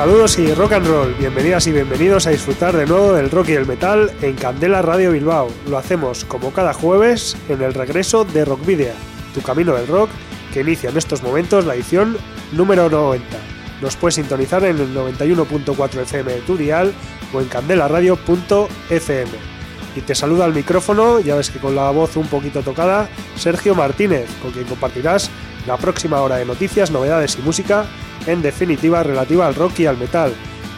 Saludos y rock and roll, bienvenidas y bienvenidos a disfrutar de nuevo del rock y el metal en Candela Radio Bilbao. Lo hacemos como cada jueves en el regreso de Rock Video, tu camino del rock, que inicia en estos momentos la edición número 90. Nos puedes sintonizar en el 91.4 FM de tu dial o en candelaradio.fm. Y te saluda al micrófono, ya ves que con la voz un poquito tocada, Sergio Martínez, con quien compartirás la próxima hora de noticias, novedades y música en definitiva relativa al rock y al metal,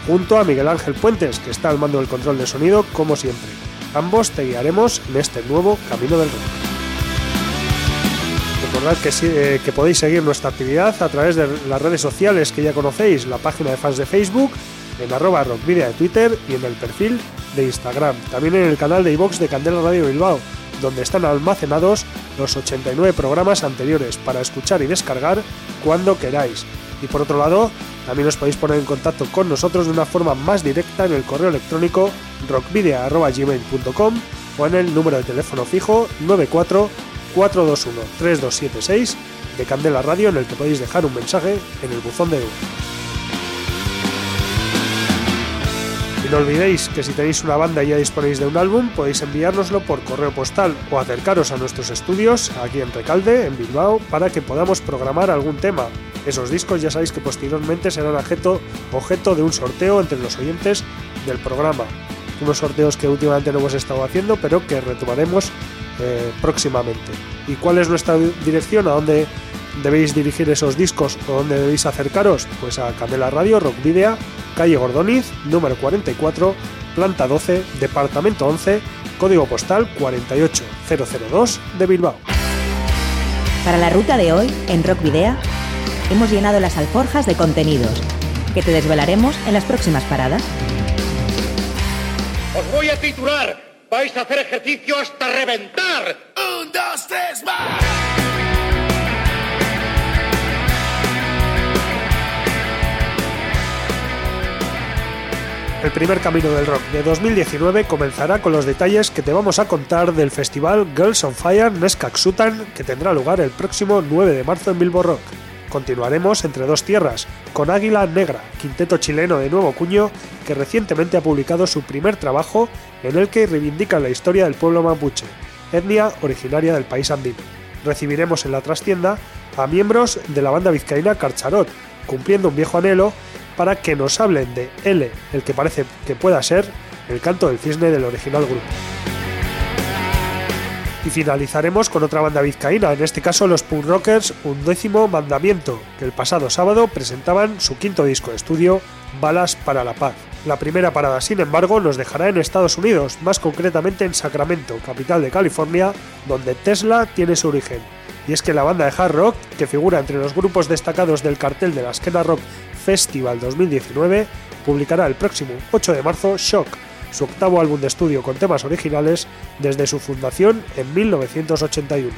junto a Miguel Ángel Puentes, que está al mando del control de sonido como siempre. Ambos te guiaremos en este nuevo camino del rock. Recordad que, eh, que podéis seguir nuestra actividad a través de las redes sociales que ya conocéis, la página de fans de Facebook, en arroba rockvidia de Twitter y en el perfil de Instagram. También en el canal de iVox de Candela Radio Bilbao, donde están almacenados los 89 programas anteriores para escuchar y descargar cuando queráis. Y por otro lado, también os podéis poner en contacto con nosotros de una forma más directa en el correo electrónico rockvidia.gmail.com o en el número de teléfono fijo 94 421 3276 de Candela Radio en el que podéis dejar un mensaje en el buzón de. Y no olvidéis que si tenéis una banda y ya disponéis de un álbum, podéis enviárnoslo por correo postal o acercaros a nuestros estudios aquí en Recalde, en Bilbao, para que podamos programar algún tema. Esos discos ya sabéis que posteriormente serán objeto, objeto de un sorteo entre los oyentes del programa. Unos sorteos que últimamente no hemos estado haciendo, pero que retomaremos eh, próximamente. ¿Y cuál es nuestra dirección? ¿A dónde debéis dirigir esos discos o dónde debéis acercaros? Pues a Candela Radio, Rock Video, calle Gordoniz, número 44, planta 12, departamento 11, código postal 48002 de Bilbao. Para la ruta de hoy, en Rock Video, hemos llenado las alforjas de contenidos que te desvelaremos en las próximas paradas. Os voy a titular. Vais a hacer ejercicio hasta reventar. Un, dos, tres, más. El primer camino del rock de 2019 comenzará con los detalles que te vamos a contar del festival Girls on Fire Neskaksutan que tendrá lugar el próximo 9 de marzo en Bilbo Rock. Continuaremos entre dos tierras, con Águila Negra, quinteto chileno de nuevo cuño que recientemente ha publicado su primer trabajo en el que reivindica la historia del pueblo mapuche, etnia originaria del país andino. Recibiremos en la trastienda a miembros de la banda vizcaína Carcharot, cumpliendo un viejo anhelo para que nos hablen de L, el que parece que pueda ser el canto del cisne del original grupo. Y finalizaremos con otra banda vizcaína, en este caso los punk rockers Undécimo Mandamiento, que el pasado sábado presentaban su quinto disco de estudio, Balas para la Paz. La primera parada, sin embargo, nos dejará en Estados Unidos, más concretamente en Sacramento, capital de California, donde Tesla tiene su origen. Y es que la banda de hard rock, que figura entre los grupos destacados del cartel de la Skena Rock Festival 2019, publicará el próximo 8 de marzo Shock, su octavo álbum de estudio con temas originales desde su fundación en 1981.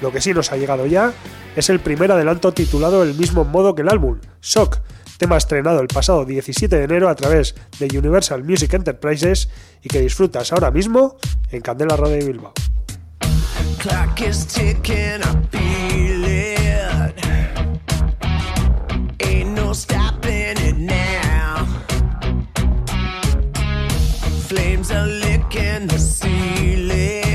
Lo que sí nos ha llegado ya es el primer adelanto titulado del mismo modo que el álbum, Shock, tema estrenado el pasado 17 de enero a través de Universal Music Enterprises y que disfrutas ahora mismo en Candela Radio de Bilbao. Flames are licking the ceiling.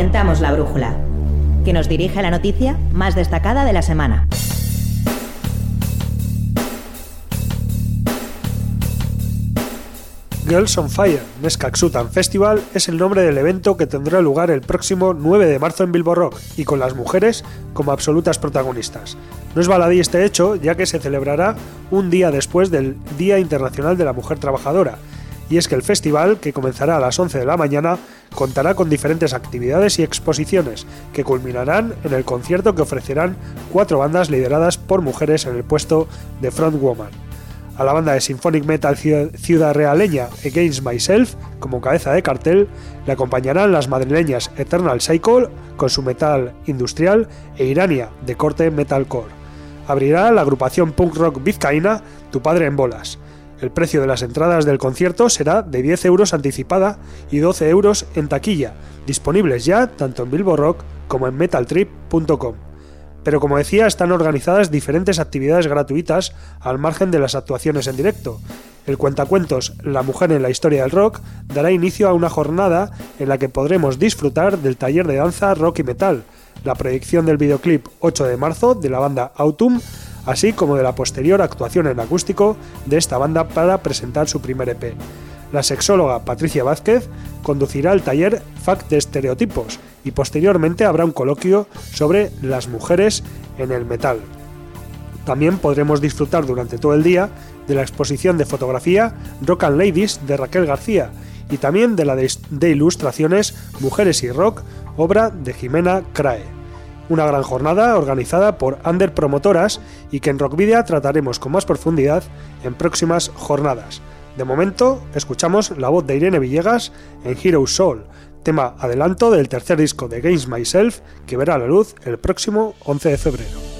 Orientamos la brújula, que nos dirige a la noticia más destacada de la semana. Girls on Fire Neskaksutan Festival es el nombre del evento que tendrá lugar el próximo 9 de marzo en Bilbo Rock y con las mujeres como absolutas protagonistas. No es baladí este hecho, ya que se celebrará un día después del Día Internacional de la Mujer Trabajadora, y es que el festival, que comenzará a las 11 de la mañana, contará con diferentes actividades y exposiciones que culminarán en el concierto que ofrecerán cuatro bandas lideradas por mujeres en el puesto de frontwoman. A la banda de symphonic metal ciu- ciudad realeña Against Myself, como cabeza de cartel, le acompañarán las madrileñas Eternal Cycle con su metal industrial e Irania de corte metalcore. Abrirá la agrupación punk rock vizcaína Tu Padre en Bolas. El precio de las entradas del concierto será de 10 euros anticipada y 12 euros en taquilla, disponibles ya tanto en Bilbo Rock como en metaltrip.com. Pero como decía, están organizadas diferentes actividades gratuitas al margen de las actuaciones en directo. El cuentacuentos La mujer en la historia del rock dará inicio a una jornada en la que podremos disfrutar del taller de danza rock y metal, la proyección del videoclip 8 de marzo de la banda Autumn, así como de la posterior actuación en acústico de esta banda para presentar su primer EP. La sexóloga Patricia Vázquez conducirá el taller Fact de Estereotipos y posteriormente habrá un coloquio sobre las mujeres en el metal. También podremos disfrutar durante todo el día de la exposición de fotografía Rock and Ladies de Raquel García y también de la de, ilustraciones Mujeres y Rock, obra de Jimena Crae. Una gran jornada organizada por Under Promotoras y que en Rockvidia trataremos con más profundidad en próximas jornadas. De momento, escuchamos la voz de Irene Villegas en Hero Soul, tema adelanto del tercer disco de Games Myself que verá la luz el próximo 11 de febrero.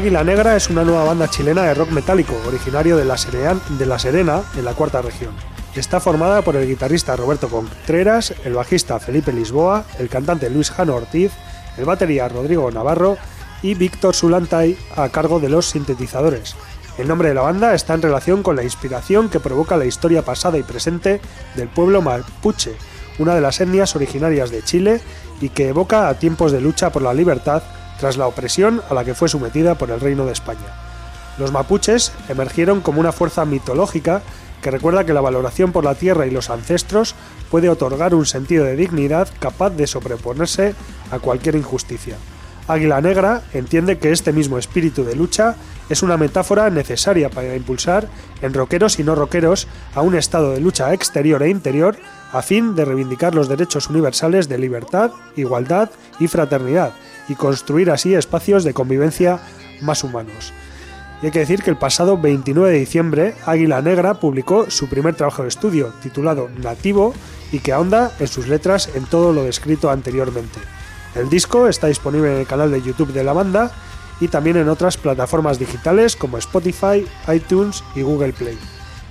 Águila Negra es una nueva banda chilena de rock metálico, originario de La, Serena, en la cuarta región. Está formada por el guitarrista Roberto Contreras, el bajista Felipe Lisboa, el cantante Luis Jano Ortiz, el batería Rodrigo Navarro y Víctor Zulantay a cargo de los sintetizadores. El nombre de la banda está en relación con la inspiración que provoca la historia pasada y presente del pueblo mapuche, una de las etnias originarias de Chile y que evoca a tiempos de lucha por la libertad tras la opresión a la que fue sometida por el Reino de España. Los mapuches emergieron como una fuerza mitológica que recuerda que la valoración por la tierra y los ancestros puede otorgar un sentido de dignidad capaz de sobreponerse a cualquier injusticia. Águila Negra entiende que este mismo espíritu de lucha es una metáfora necesaria para impulsar en rockeros y no rockeros a un estado de lucha exterior e interior a fin de reivindicar los derechos universales de libertad, igualdad y fraternidad y construir así espacios de convivencia más humanos. Y hay que decir que el pasado 29 de diciembre Águila Negra publicó su primer trabajo de estudio, titulado Nativo, y que ahonda en sus letras en todo lo descrito anteriormente. El disco está disponible en el canal de YouTube de la banda y también en otras plataformas digitales como Spotify, iTunes y Google Play.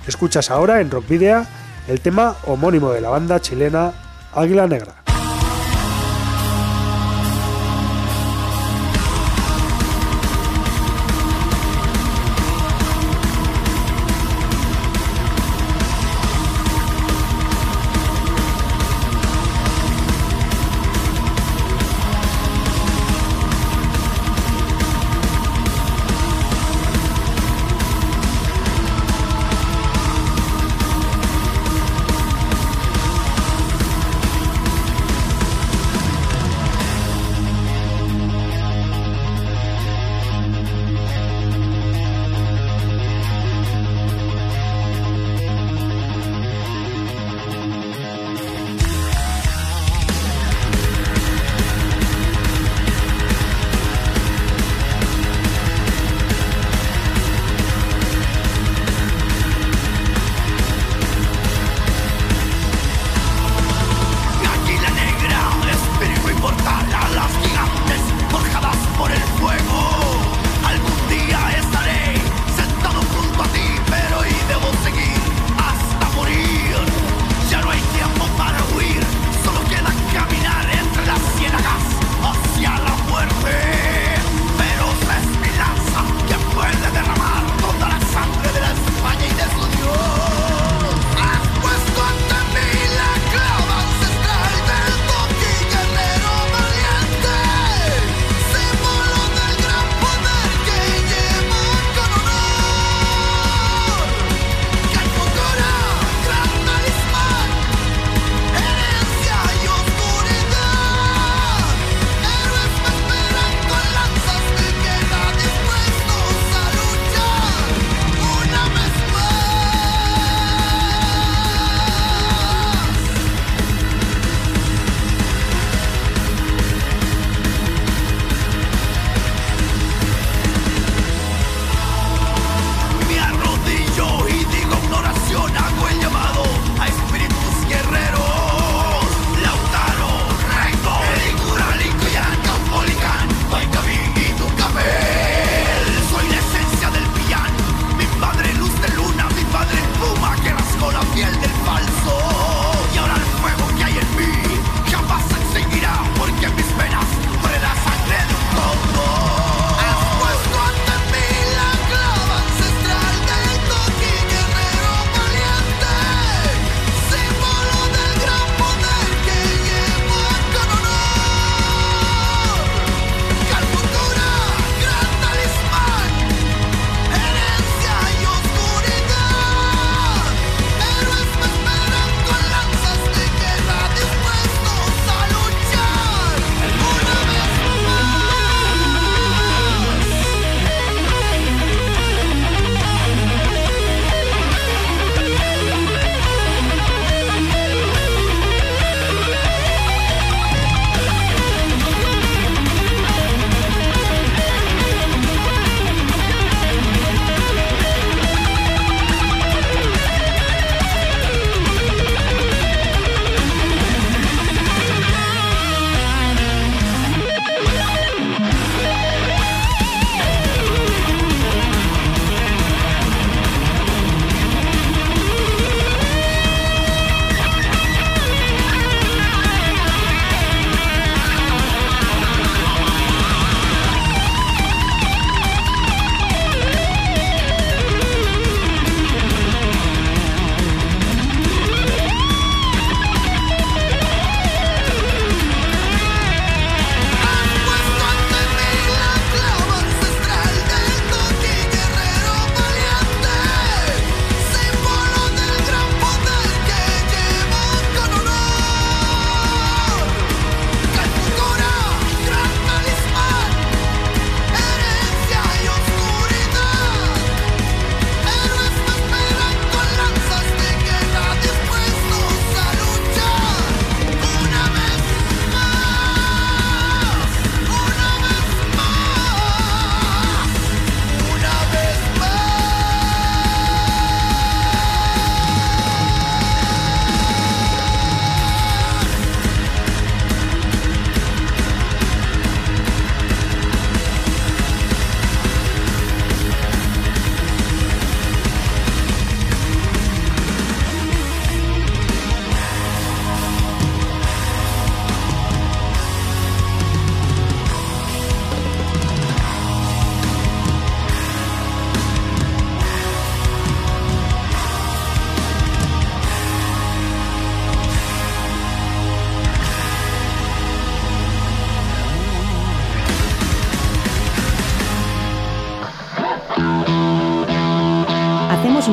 Escuchas ahora en Rock Video el tema homónimo de la banda chilena Águila Negra.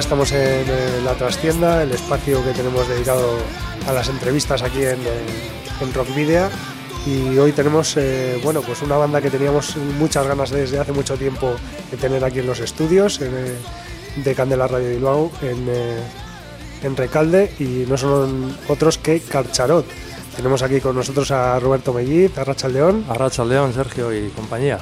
Estamos en la trastienda, el espacio que tenemos dedicado a las entrevistas aquí en, en Rock Video. Y hoy tenemos, eh, bueno, pues una banda que teníamos muchas ganas desde hace mucho tiempo de tener aquí en los estudios eh, de Candela Radio Bilbao, en, eh, en Recalde, y no son otros que Carcharot. Tenemos aquí con nosotros a Roberto Melliz, a Rachel León, Arracha León, Sergio y compañía.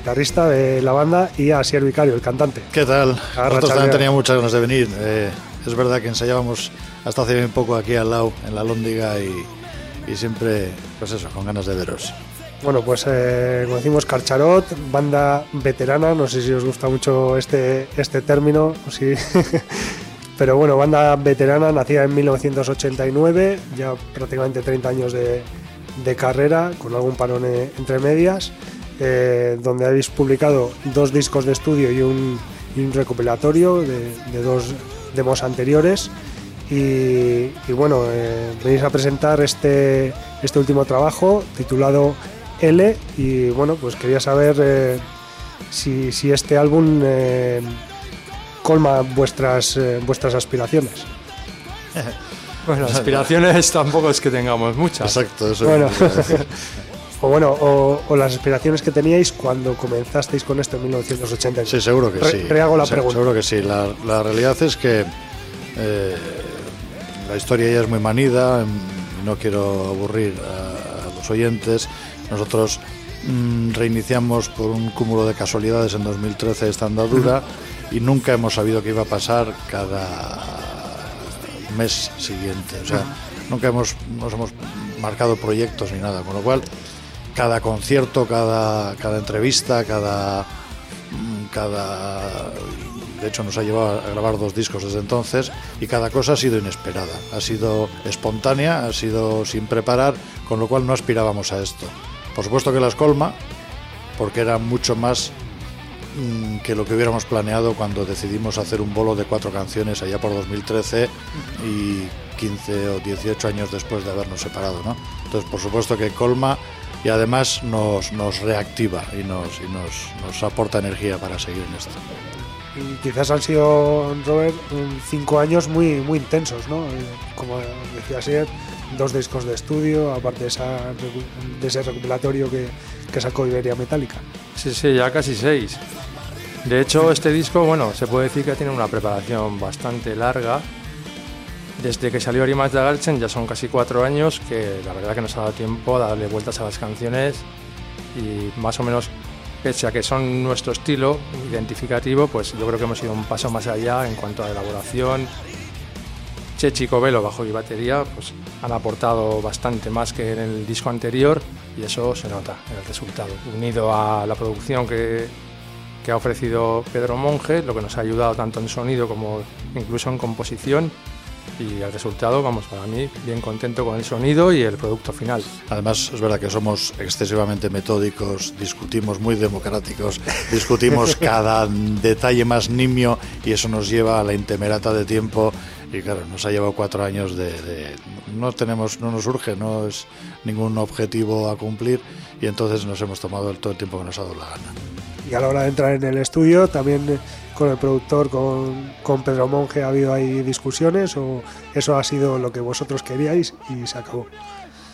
Guitarrista de la banda, y a Sier Vicario, el cantante. ¿Qué tal? Arracha Nosotros también teníamos muchas ganas de venir. Eh, es verdad que ensayábamos hasta hace bien poco aquí al lado, en la Lóndiga, y, y siempre, pues eso, con ganas de veros. Bueno, pues eh, como decimos, Carcharot, banda veterana, no sé si os gusta mucho este, este término, si- pero bueno, banda veterana, nacida en 1989, ya prácticamente 30 años de, de carrera, con algún parón eh, entre medias, eh, donde habéis publicado dos discos de estudio y un, y un recopilatorio de, de dos demos anteriores. Y, y bueno, eh, venís a presentar este, este último trabajo titulado L y bueno, pues quería saber eh, si, si este álbum eh, colma vuestras, eh, vuestras aspiraciones. Bueno, aspiraciones tampoco es que tengamos muchas. Exacto, eso. Bueno, o bueno, o, o las aspiraciones que teníais cuando comenzasteis con esto en 1986. Sí, seguro que Re- sí. rehago la Se- pregunta. Seguro que sí. La, la realidad es que eh, la historia ya es muy manida, mm, no quiero aburrir a, a los oyentes. Nosotros mm, reiniciamos por un cúmulo de casualidades en 2013 esta andadura y nunca hemos sabido qué iba a pasar cada mes siguiente. O sea, nunca hemos, nos hemos marcado proyectos ni nada, con lo cual cada concierto, cada, cada entrevista, cada, mm, cada... De hecho, nos ha llevado a grabar dos discos desde entonces y cada cosa ha sido inesperada, ha sido espontánea, ha sido sin preparar, con lo cual no aspirábamos a esto. Por supuesto que las colma, porque era mucho más mm, que lo que hubiéramos planeado cuando decidimos hacer un bolo de cuatro canciones allá por 2013 y 15 o 18 años después de habernos separado. ¿no? Entonces, por supuesto que colma y además nos, nos reactiva y, nos, y nos, nos aporta energía para seguir en esto. Y quizás han sido, Robert, cinco años muy, muy intensos, ¿no? Eh, Como decía Sier, dos discos de estudio, aparte de, esa recu- de ese recopilatorio que, que sacó Iberia Metálica. Sí, sí, ya casi seis. De hecho, este disco, bueno, se puede decir que tiene una preparación bastante larga. Desde que salió Rimas de Galchen ya son casi cuatro años que la verdad que nos ha dado tiempo a darle vueltas a las canciones y más o menos, pese a que son nuestro estilo identificativo, pues yo creo que hemos ido un paso más allá en cuanto a elaboración. Chechi y Covelo, bajo y batería, pues han aportado bastante más que en el disco anterior y eso se nota en el resultado. Unido a la producción que, que ha ofrecido Pedro Monge, lo que nos ha ayudado tanto en sonido como incluso en composición. Y el resultado, vamos, para mí, bien contento con el sonido y el producto final. Además, es verdad que somos excesivamente metódicos, discutimos muy democráticos, discutimos cada detalle más nimio y eso nos lleva a la intemerata de tiempo Y claro, nos ha llevado cuatro años de, de- no tenemos, no nos surge, no es ningún objetivo a cumplir y entonces nos hemos tomado el- todo el tiempo que nos ha dado la gana. Y a la hora de entrar en el estudio, también eh, con el productor, con, con Pedro Monge, ¿ha habido ahí discusiones o eso ha sido lo que vosotros queríais y se acabó?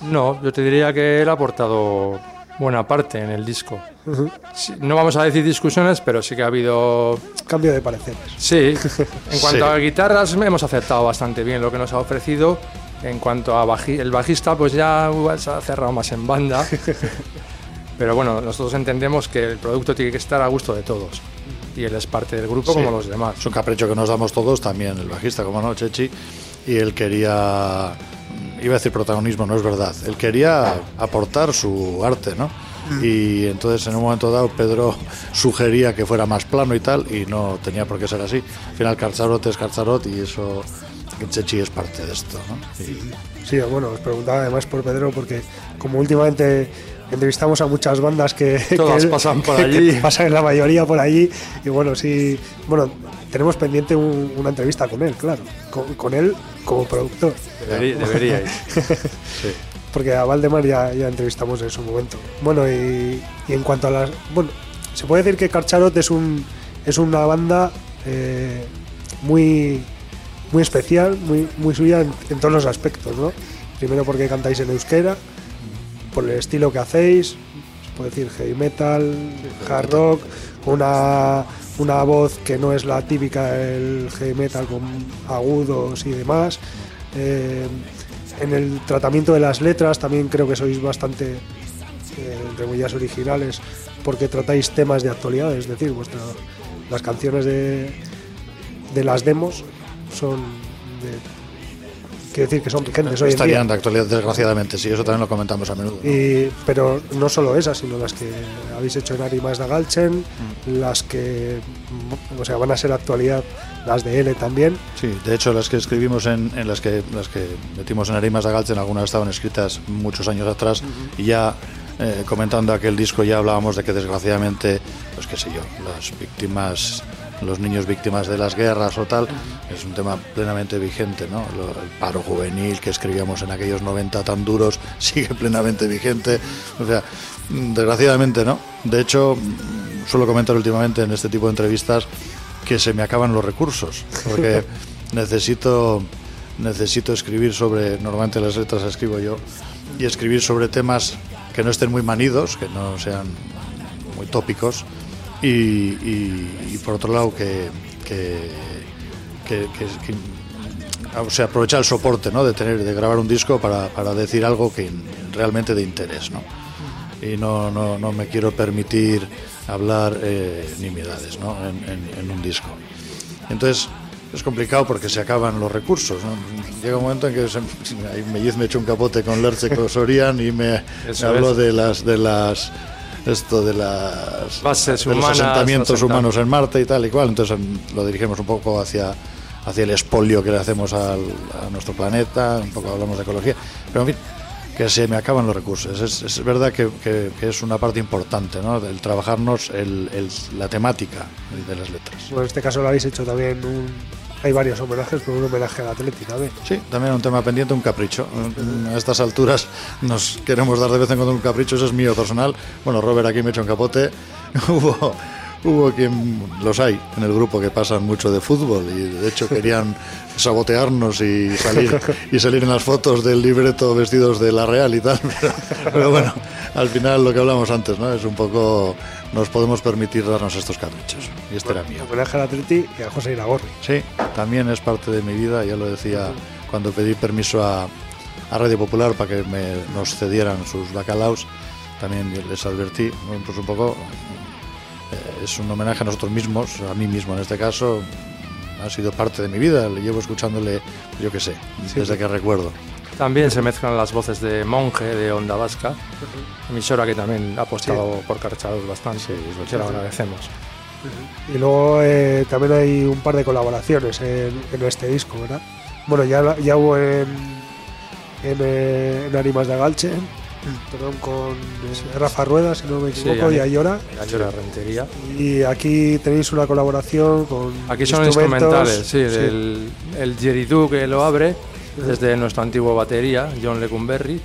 No, yo te diría que él ha aportado buena parte en el disco. Ujú. Sí, no vamos a decir discusiones, pero sí que ha habido... Cambio de pareceres. Sí, en cuanto Sí. a guitarras hemos aceptado bastante bien lo que nos ha ofrecido. En cuanto a baji- el bajista, pues ya uh, se ha cerrado más en banda. Pero bueno, nosotros entendemos que el producto tiene que estar a gusto de todos. Y él es parte del grupo Sí. como los demás. Es un capricho que nos damos todos, también el bajista, como no, Chechi, y él quería, iba a decir protagonismo, no es verdad, él quería aportar su arte, ¿no? Y entonces en un momento dado Pedro sugería que fuera más plano y tal, y no tenía por qué ser así. Al final Carcharot es Carcharot y eso, Chechi es parte de esto, ¿no? Y- Sí, bueno, os preguntaba además por Pedro porque como últimamente entrevistamos a muchas bandas que, Todas que- pasan por allí. pasan la mayoría por allí y bueno, sí, bueno, tenemos pendiente un- una entrevista con él, claro, con, con él como productor, Deberí- deberíais. porque a Valdemar ya, ya entrevistamos en su momento. Bueno, y, y en cuanto a las, bueno, se puede decir que Carcharot es un es una banda eh, muy muy especial, muy, muy suya en, en todos los aspectos, ¿no? Primero porque cantáis en euskera, por el estilo que hacéis, se puede decir heavy metal, hard rock, una, una voz que no es la típica del heavy metal con agudos y demás. Eh, en el tratamiento de las letras también creo que sois bastante eh, originales porque tratáis temas de actualidad, es decir, vuestra, las canciones de, de las demos son de quiero decir que son vigentes hoy en día. Estarían de actualidad, desgraciadamente, sí, eso también lo comentamos a menudo. ¿no? Y- pero no solo esas, sino las que habéis hecho en Arimas de Galchen, las que mm, o sea, van a ser actualidad, las de L también. Sí, de hecho las que escribimos en, en las que las que metimos en Arimas de Galchen, algunas estaban escritas muchos años atrás y ya eh, comentando aquel disco ya hablábamos de que desgraciadamente, pues qué sé yo, las víctimas, los niños víctimas de las guerras o tal, es un tema plenamente vigente, ¿no? El paro juvenil que escribíamos en aquellos 90 tan duros sigue plenamente vigente, o sea, desgraciadamente, ¿no? De hecho, suelo comentar últimamente en este tipo de entrevistas que se me acaban los recursos, porque necesito, necesito escribir sobre, normalmente las letras las escribo yo, y escribir sobre temas que no estén muy manidos, que no sean muy tópicos, y, y- y por otro lado que, que, que- que- o sea, aprovechar el soporte ¿no? de tener de grabar un disco para, para decir algo que realmente de interés ¿no? y no, no, no me quiero permitir hablar eh, nimiedades ¿no? en, en- en un disco entonces es complicado porque se acaban los recursos ¿no? llega un momento en que se, ahí Melliz me echó un capote con Lerche Sorian y me, me habló es. de las de las esto de las Bases de los humanas, asentamientos los humanos en Marte y tal y cual. Entonces em, lo dirigimos un poco hacia hacia el expolio que le hacemos al- a nuestro planeta un poco hablamos de ecología. Pero en fin que se me acaban los recursos. Es, es verdad que, que- que es una parte importante ¿no? del trabajarnos el- el- la temática de las letras. Bueno, en este caso lo habéis hecho también un, hay varios homenajes, pero un homenaje al Atleti también. Sí, también un tema pendiente, un capricho. A estas alturas nos queremos dar de vez en cuando un capricho, eso es mío personal. Bueno, Robert aquí me echa un capote. Hubo, hubo quien, los hay en el grupo que pasan mucho de fútbol y de hecho querían sabotearnos y salir, y salir en las fotos del libreto vestidos de la Real y tal. Pero, pero bueno, al final lo que hablamos antes, ¿no? Es un poco, nos podemos permitir darnos estos caprichos. Y este era mío. Homenaje al Atleti y a José Iragorri. Sí, también es parte de mi vida, ya lo decía cuando pedí permiso a, a Radio Popular para que me, nos cedieran sus bacalaos, también les advertí, pues un poco, es un homenaje a nosotros mismos, a mí mismo en este caso, ha sido parte de mi vida, le llevo escuchándole, yo qué sé, desde que recuerdo. También se mezclan las voces de Monje, de Onda Vasca, emisora que también ha apostado por Carchados bastante, y se lo agradecemos. Y luego eh, también hay un par de colaboraciones en, en este disco, ¿verdad? Bueno, ya, ya hubo en, en, eh, en Arimas de Galche, perdón, con eh, Rafa Rueda, si no me Sí, equivoco, y Ani- Ayora. Ayora Rentería. Y aquí tenéis una colaboración con. Aquí son instrumentales, sí, del el Jeridú que lo abre, desde nuestro antiguo batería, John Lecumberry.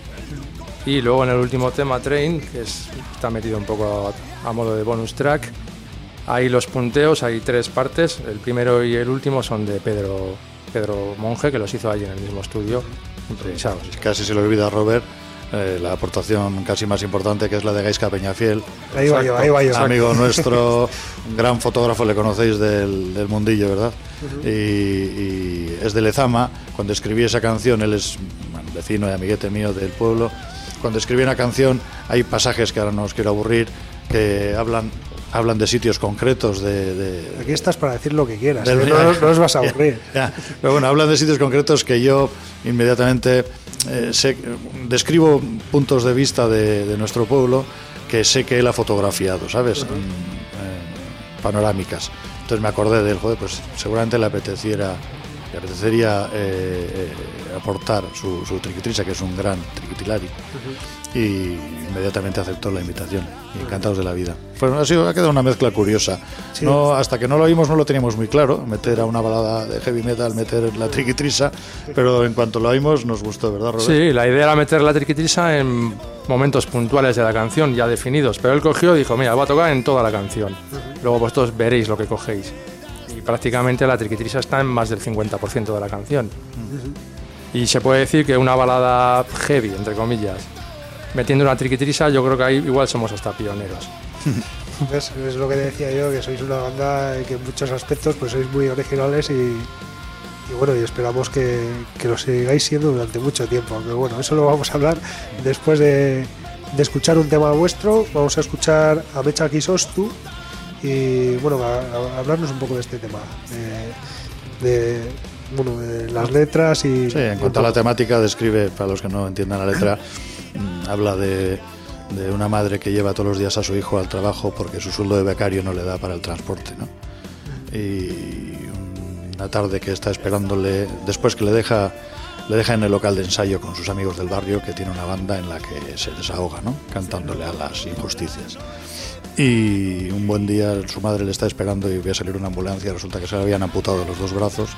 Y luego en el último tema, Train, que es- está metido un poco a, a modo de bonus track. Hay los punteos, hay tres partes. El primero y el último son de Pedro, Pedro Monge, que los hizo allí en el mismo estudio, improvisados. Casi se le olvida a Robert eh, la aportación casi más importante que es la de Gaisca Peñafiel. Ahí va yo, ahí va yo. Amigo nuestro, gran fotógrafo, le conocéis del, del mundillo, ¿verdad? y, y es de Lezama. Cuando escribí esa canción, él es bueno, vecino y amiguete mío del pueblo. Cuando escribí una canción, hay pasajes que ahora no os quiero aburrir, que hablan, hablan de sitios concretos, de- de, Aquí estás para decir lo que quieras. del ¿eh? No, no os vas a aburrir. Ya, Pero bueno, hablan de sitios concretos que yo inmediatamente eh, sé- describo puntos de vista de, de nuestro pueblo que sé que él ha fotografiado, ¿sabes? Panorámicas. Entonces me acordé de él, joder, pues seguramente le apeteciera le apetecería eh, eh, aportar su, su triquitrisa, que es un gran triquitilari, y inmediatamente aceptó la invitación. Y encantados de la vida. Bueno, ha, sido, ha quedado una mezcla curiosa. Sí. No, hasta que no lo oímos no lo teníamos muy claro, meter a una balada de heavy metal, meter la triquitrisa, pero en cuanto lo oímos nos gustó, ¿verdad, Robert? Sí, la idea era meter la triquitrisa en momentos puntuales de la canción, ya definidos, pero él cogió y dijo, mira, va a tocar en toda la canción. Luego vosotros veréis lo que cogéis. Y prácticamente la triquitrisa está en más del 50% de la canción. Y se puede decir que una balada heavy, entre comillas, metiendo una triquitrisa, yo creo que ahí igual somos hasta pioneros. Es lo que decía yo, que sois una banda que en muchos aspectos pues sois muy originales y, y bueno, y esperamos que, que lo sigáis siendo durante mucho tiempo. Aunque bueno, eso lo vamos a hablar después de, de escuchar un tema vuestro. Vamos a escuchar a Mecha Kisostu y bueno, a, a hablarnos un poco de este tema. De, de, bueno, de las letras y... Sí, en cuanto a la temática, describe, para los que no entiendan la letra, mm, habla de, de una madre que lleva todos los días a su hijo al trabajo porque su sueldo de becario no le da para el transporte, ¿no? Y una tarde que está esperándole, después que le deja, le deja en el local de ensayo con sus amigos del barrio, que tiene una banda en la que se desahoga, ¿no? Cantándole a las injusticias. Y un buen día su madre le está esperando y ve a salir una ambulancia, resulta que se le habían amputado los dos brazos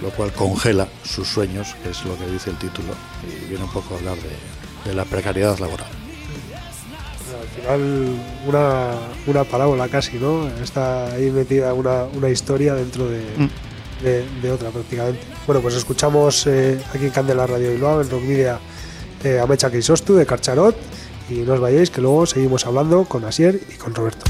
lo cual congela sus sueños, que es lo que dice el título, y viene un poco a hablar de, de la precariedad laboral. al final una, una parábola casi, ¿no? Está ahí metida una, una historia dentro de, de- de otra prácticamente. Bueno, pues escuchamos eh, aquí en Candela Radio Bilbao, en Rock Media, eh, a Mecha Keisostu de Carcharot y no os vayáis que luego seguimos hablando con Asier y con Roberto.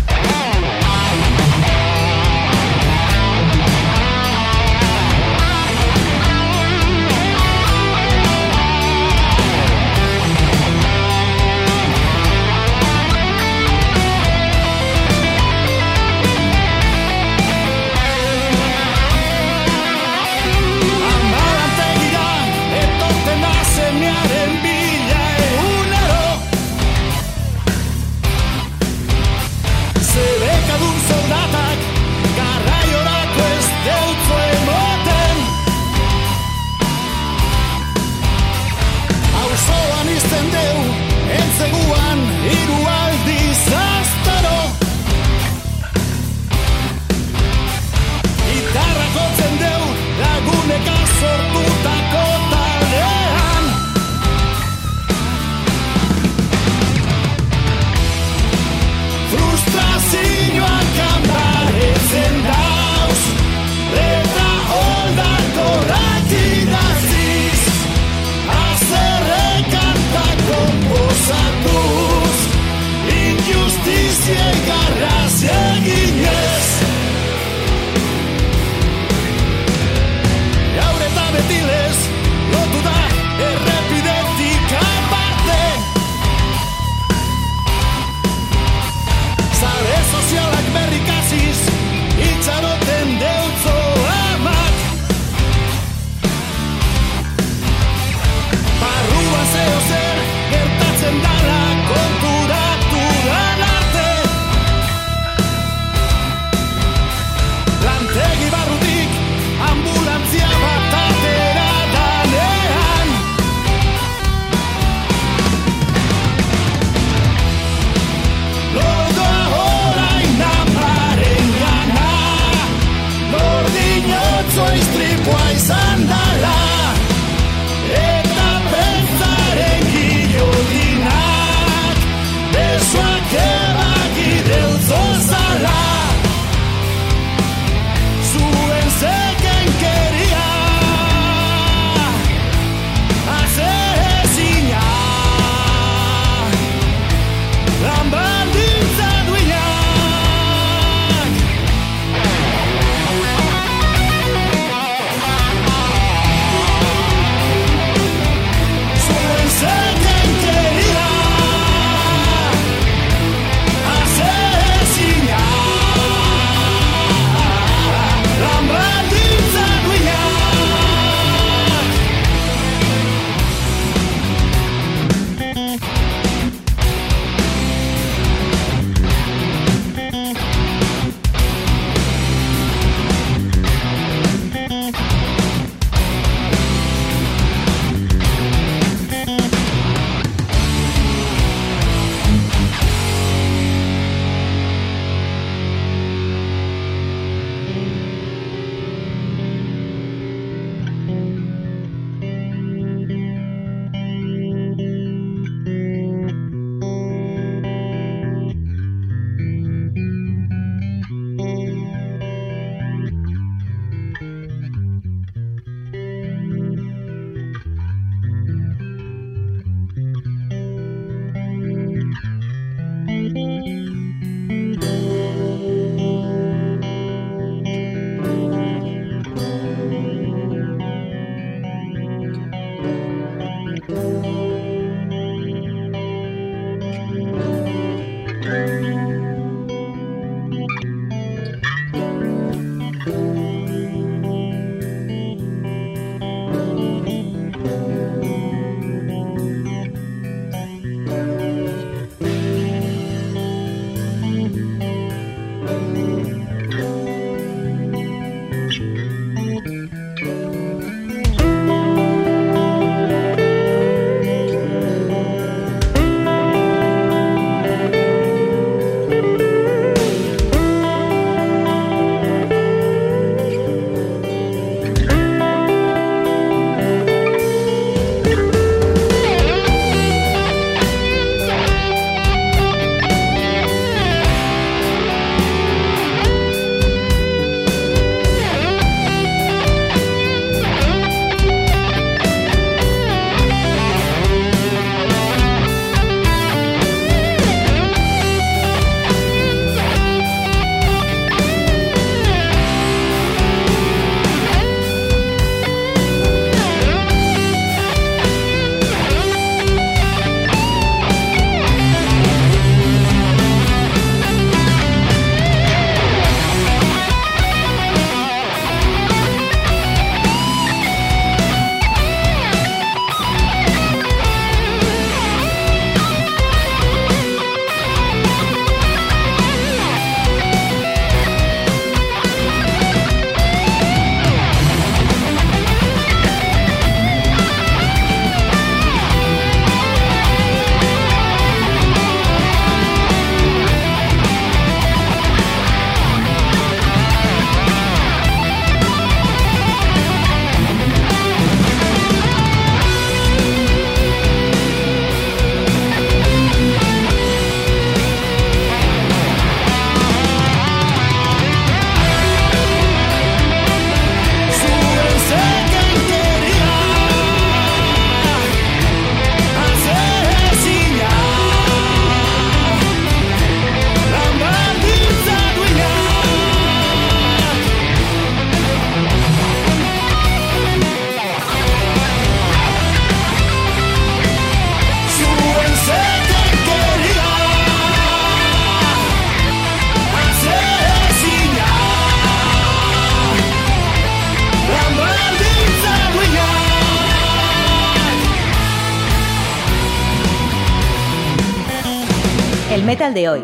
De hoy.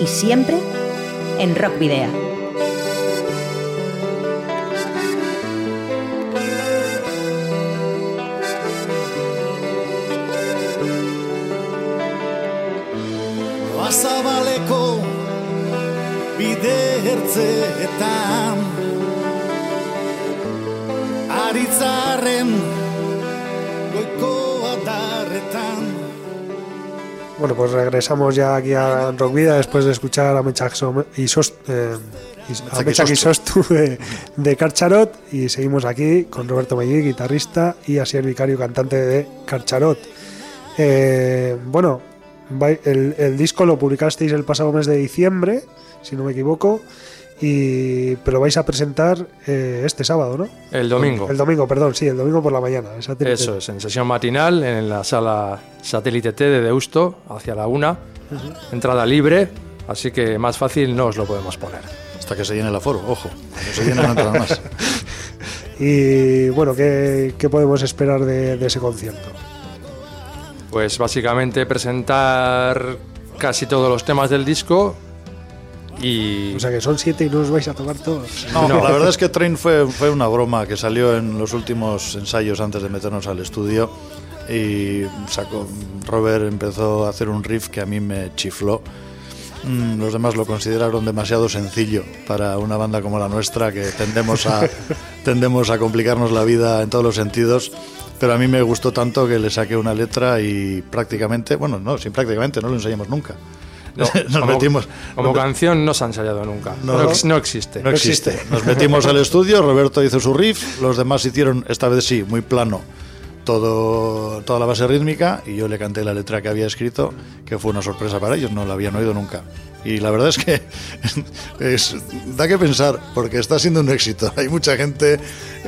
Y siempre en Rock Video. Azabaleko bide ertzeetan Aritzaren Bueno, pues regresamos ya aquí a Rock Vida después de escuchar a Mechak y Sos- eh, y- a Mechak y Sostu de, de Carcharot y seguimos aquí con Roberto Mellí, guitarrista, y Asier Vicario, cantante de Carcharot. Eh, bueno, el, el disco lo publicasteis el pasado mes de diciembre, si no me equivoco, y pero vais a presentar eh, este sábado, ¿no? El domingo. El domingo, perdón, sí, el domingo por la mañana. Eso es, en sesión matinal en la sala Satélite T de Deusto, hacia la una. Entrada libre, así que más fácil no os lo podemos poner. Hasta que se llene el aforo, ojo. Cuando se llene entrarán más. Y bueno, ¿qué, qué podemos esperar de, de ese concierto? Pues básicamente presentar casi todos los temas del disco y O sea que son siete y no os vais a tomar todos. No, la verdad es que Train fue, fue una broma que salió en los últimos ensayos antes de meternos al estudio y sacó, Robert empezó a hacer un riff que a mí me chifló. Mm, Los demás lo consideraron demasiado sencillo para una banda como la nuestra que tendemos a, tendemos a complicarnos la vida en todos los sentidos. Pero a mí me gustó tanto que le saqué una letra y prácticamente, bueno, no, sin prácticamente, no lo ensayamos nunca. No, Nos como, metimos. como canción no se ha ensayado nunca. No. No, ex- no existe. No existe. Nos metimos al estudio, Roberto hizo su riff, los demás hicieron, esta vez sí, muy plano, todo, toda la base rítmica y yo le canté la letra que había escrito, que fue una sorpresa para ellos, no la habían oído nunca. Y la verdad es que es, da que pensar, porque está siendo un éxito. Hay mucha gente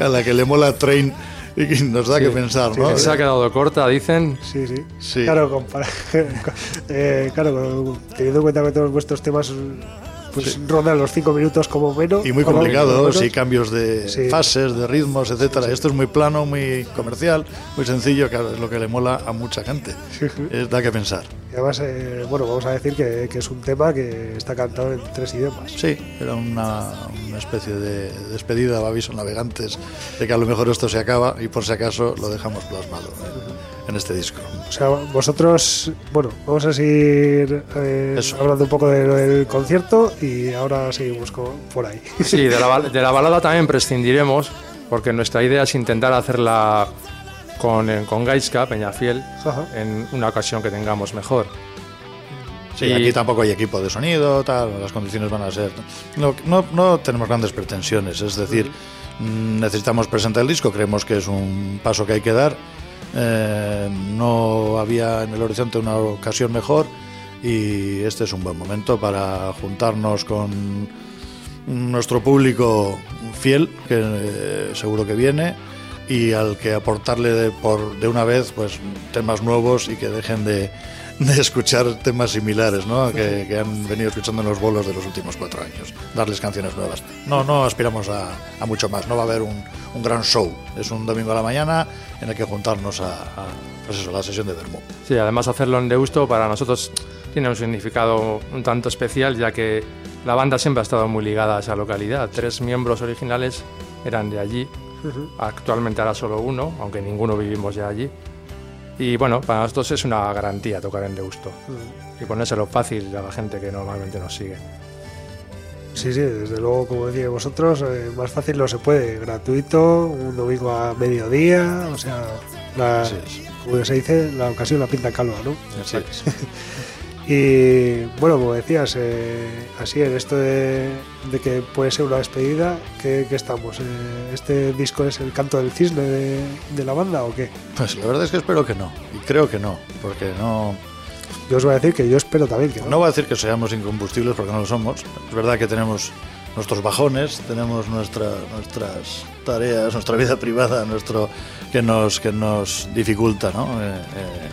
a la que le mola Train y que nos da que pensar, ¿no? Que se ha quedado corta, dicen. Sí, sí. Sí. Claro, compara- eh, claro, teniendo en cuenta que todos vuestros temas pues rondan los cinco minutos como menos. Y muy complicado, sí, cambios de Sí. fases, de ritmos, etcétera. Esto es muy plano, muy comercial, muy sencillo, que es lo que le mola a mucha gente. Es, da que pensar. Y además, eh, bueno, vamos a decir que, que es un tema que está cantado en tres idiomas. Sí, era una, una especie de despedida a aviso navegantes de que a lo mejor esto se acaba y por si acaso lo dejamos plasmado en este disco. O sea, vosotros, bueno, vamos a seguir eh, hablando un poco de del concierto y ahora seguimos con- por ahí. Sí, de la, bal- de la balada también prescindiremos, porque nuestra idea es intentar hacerla con, eh, con Gaiska, Peñafiel, Ajá. en una ocasión que tengamos mejor. Sí, Y- aquí tampoco hay equipo de sonido, tal, las condiciones van a ser... No, no, no tenemos grandes pretensiones, es decir, mm, necesitamos presentar el disco, creemos que es un paso que hay que dar, eh, no había en el horizonte una ocasión mejor y este es un buen momento para juntarnos con nuestro público fiel, que eh, seguro que viene, y al que aportarle de, por, de una vez pues temas nuevos y que dejen de, de escuchar temas similares ¿no? que, que han venido escuchando en los bolos de los últimos cuatro años. Darles canciones nuevas. No, no aspiramos a, a mucho más. No va a haber un, un gran show. Es un domingo a la mañana en el que juntarnos a, a, pues eso, a la sesión de Vermú. Sí, además hacerlo en Deusto para nosotros tiene un significado un tanto especial, ya que la banda siempre ha estado muy ligada a esa localidad. Tres miembros originales eran de allí, actualmente ahora solo uno, aunque ninguno vivimos ya allí. Y bueno, para nosotros es una garantía tocar en Deusto y ponérselo fácil a la gente que normalmente nos sigue. Sí, sí, desde luego, como decíais vosotros, eh, más fácil no se puede. Gratuito, un domingo a mediodía, o sea, la, como se dice, la ocasión la pinta calva, ¿no? Es. Y bueno, como decías, eh, así en esto de, de que puede ser una despedida, ¿qué, qué estamos? Eh, ¿Este disco es el canto del cisne de, de la banda o qué? Pues la verdad es que espero que no. Y creo que no. Porque no, Yo os voy a decir que yo espero también que no. No voy a decir que seamos incombustibles porque no lo somos. Es verdad que tenemos nuestros bajones, tenemos nuestra- nuestras tareas, nuestra vida privada, nuestro que nos que nos dificulta, ¿no? Eh, eh,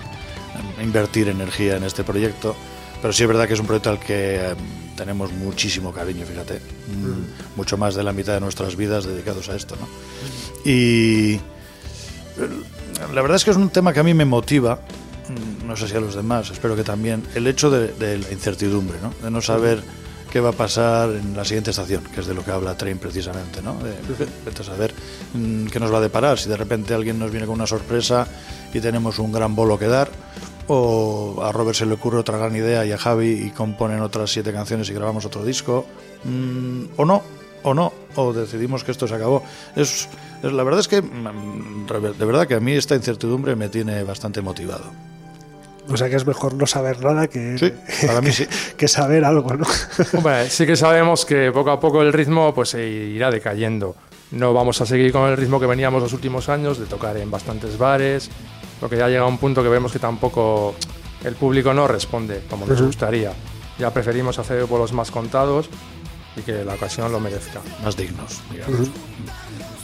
invertir energía en este proyecto. Pero sí es verdad que es un proyecto al que eh, tenemos muchísimo cariño, fíjate, Mm, mucho más de la mitad de nuestras vidas dedicados a esto, ¿no? Y la verdad es que es un tema que a mí me motiva. Mm, no sé si a los demás, espero que también, el hecho de, de la incertidumbre, ¿no? de no saber qué va a pasar en la siguiente estación, que es de lo que habla Train precisamente, ¿no? de, a saber mm, qué nos va a deparar, si de repente alguien nos viene con una sorpresa y tenemos un gran bolo que dar, o a Robert se le ocurre otra gran idea y a Javi y componen otras siete canciones y grabamos otro disco, mm, o no, o no, o decidimos que esto se acabó. Es, es- la verdad es que, mm, de verdad que a mí esta incertidumbre me tiene bastante motivado. O sea que es mejor no saber nada que, Sí, para mí sí. que saber algo, ¿no? Hombre, sí que sabemos que poco a poco el ritmo pues se irá decayendo. No vamos a seguir con el ritmo que veníamos los últimos años de tocar en bastantes bares, porque ya llega un punto que vemos que tampoco el público no responde como nos gustaría. Ya preferimos hacer bolos más contados y que la ocasión lo merezca. Más dignos, digamos.